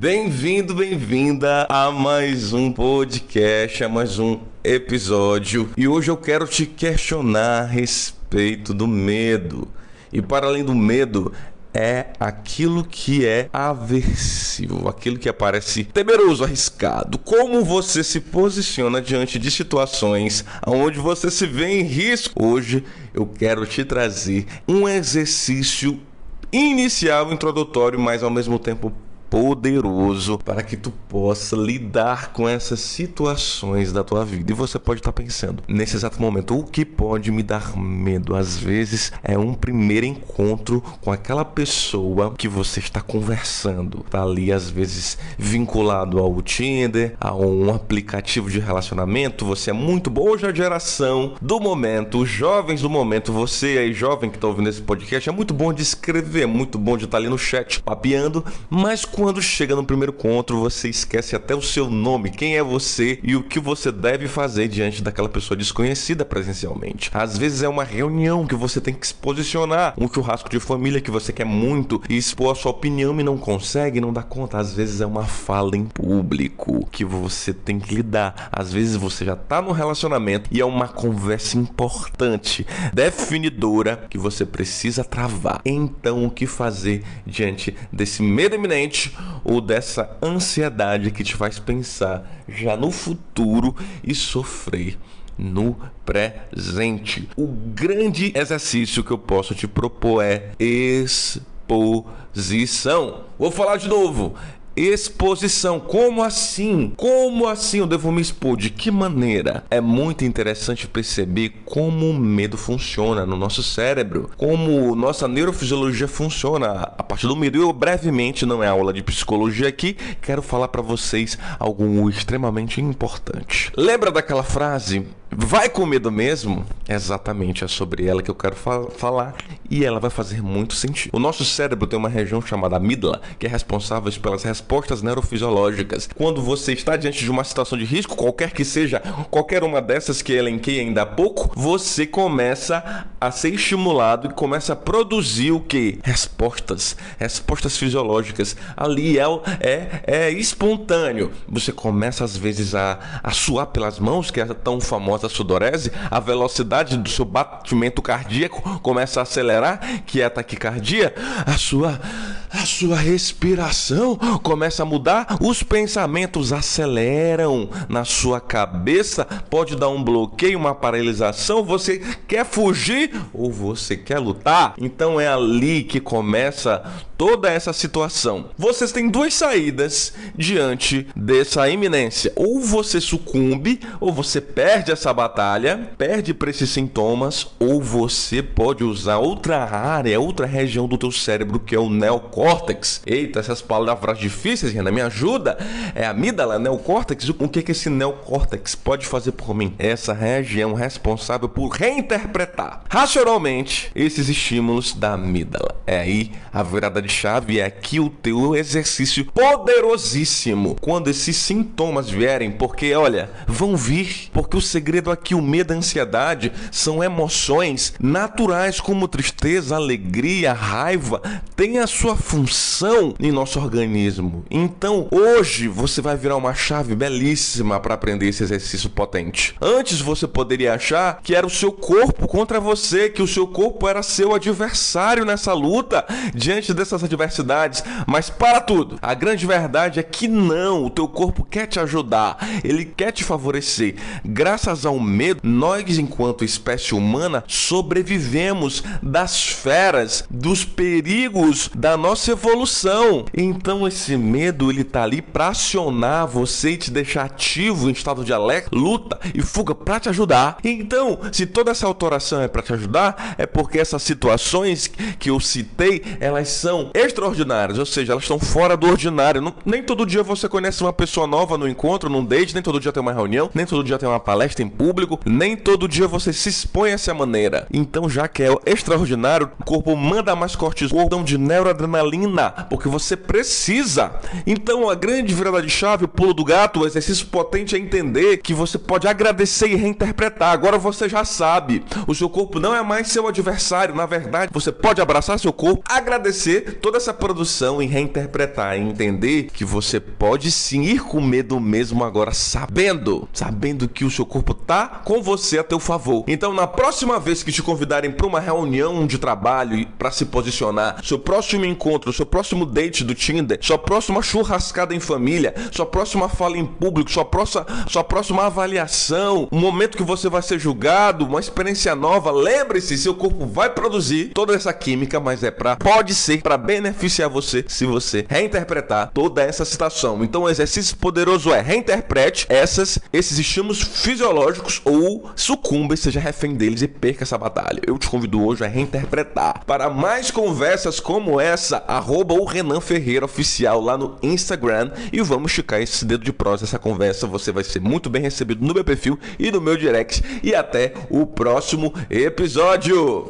Bem-vindo, bem-vinda a mais um podcast, a mais um episódio. E hoje eu quero te questionar a respeito do medo. E para além do medo, é aquilo que é aversivo, aquilo que aparece temeroso, arriscado. Como você se posiciona diante de situações onde você se vê em risco? Hoje eu quero te trazer um exercício inicial, introdutório, mas ao mesmo tempo poderoso para que tu possa lidar com essas situações da tua vida. E você pode estar pensando, nesse exato momento, o que pode me dar medo? Às vezes é um primeiro encontro com aquela pessoa que você está conversando. Tá ali às vezes vinculado ao Tinder, a um aplicativo de relacionamento, você é muito bom. Hoje a geração do momento, os jovens do momento, você aí jovem que está ouvindo esse podcast, é muito bom de escrever, é muito bom de estar ali no chat papeando, mas quando chega no primeiro encontro, você esquece até o seu nome, quem é você e o que você deve fazer diante daquela pessoa desconhecida presencialmente. Às vezes é uma reunião que você tem que se posicionar, um churrasco de família que você quer muito e expor a sua opinião e não consegue, não dá conta. Às vezes é uma fala em público que você tem que lidar. Às vezes você já tá no relacionamento e é uma conversa importante, definidora que você precisa travar. Então, o que fazer diante desse medo iminente? Ou dessa ansiedade que te faz pensar já no futuro e sofrer no presente. O grande exercício que eu posso te propor é exposição. Vou falar de novo. Exposição. Como assim? Como assim eu devo me expor? De que maneira? É muito interessante perceber como o medo funciona no nosso cérebro, como nossa neurofisiologia funciona a partir do medo. Eu brevemente, não é aula de psicologia aqui, quero falar para vocês algo extremamente importante. Lembra daquela frase? Vai com medo mesmo? Exatamente, é sobre ela que eu quero fa falar e ela vai fazer muito sentido. O nosso cérebro tem uma região chamada amígdala, que é responsável pelas respostas neurofisiológicas. Quando você está diante de uma situação de risco, qualquer que seja, qualquer uma dessas que elenquei ainda há pouco, você começa a ser estimulado e começa a produzir o que? Respostas, respostas fisiológicas. Ali é, é, é espontâneo. Você começa às vezes a, a suar pelas mãos, que é tão famosa famosa sudorese, a velocidade do seu batimento cardíaco começa a acelerar, que é a taquicardia, a sua a sua respiração começa a mudar, os pensamentos aceleram na sua cabeça, pode dar um bloqueio, uma paralisação, você quer fugir ou você quer lutar? Então é ali que começa toda essa situação. Vocês têm duas saídas diante dessa iminência. Ou você sucumbe, ou você perde essa batalha, perde para esses sintomas, ou você pode usar outra área, outra região do teu cérebro que é o neocórtex. Eita, essas palavras difíceis, Renan, me ajuda. É amígdala, neocórtex. O que que esse neocórtex pode fazer por mim? Essa região responsável por reinterpretar racionalmente esses estímulos da amígdala. É aí a virada de chave é aqui o teu exercício poderosíssimo. Quando esses sintomas vierem, porque olha, vão vir, porque o segredo aqui, o medo, a ansiedade, são emoções naturais como tristeza, alegria, raiva, tem a sua função em nosso organismo. Então, hoje você vai virar uma chave belíssima para aprender esse exercício potente. Antes você poderia achar que era o seu corpo contra você, que o seu corpo era seu adversário nessa luta diante dessas essas adversidades, mas para tudo. A grande verdade é que não, o teu corpo quer te ajudar, ele quer te favorecer. Graças ao medo, nós, enquanto espécie humana, sobrevivemos das feras, dos perigos da nossa evolução. Então esse medo ele tá ali para acionar você e te deixar ativo em estado de alerta, luta e fuga para te ajudar. Então, se toda essa autoração é para te ajudar, é porque essas situações que eu citei, elas são extraordinárias, ou seja, elas estão fora do ordinário. Não, nem todo dia você conhece uma pessoa nova no encontro, num date, nem todo dia tem uma reunião, nem todo dia tem uma palestra em público, nem todo dia você se expõe dessa maneira. Então, já que é extraordinário, o corpo manda mais cortisol de neuroadrenalina adrenalina, porque você precisa. Então, a grande virada de chave, o pulo do gato, o exercício potente é entender que você pode agradecer e reinterpretar. Agora você já sabe, o seu corpo não é mais seu adversário. Na verdade, você pode abraçar seu corpo, agradecer toda essa produção e reinterpretar e entender que você pode sim ir com medo mesmo agora, sabendo, sabendo que o seu corpo tá com você a teu favor. Então, na próxima vez que te convidarem para uma reunião de trabalho para se posicionar, seu próximo encontro, seu próximo date do Tinder, sua próxima churrascada em família, sua próxima fala em público, sua próxima, sua próxima avaliação, um momento que você vai ser julgado, uma experiência nova, lembre-se, seu corpo vai produzir toda essa química, mas é para pode ser para beneficiar você se você reinterpretar toda essa situação. Então, o exercício poderoso é reinterprete essas esses estímulos fisiológicos ou sucumba e seja refém deles e perca essa batalha. Eu te convido hoje a reinterpretar. Para mais conversas como essa, arroba o Renan Ferreira Oficial lá no Instagram e vamos esticar esse dedo de prosa, essa conversa. Você vai ser muito bem recebido no meu perfil e no meu direct. E até o próximo episódio.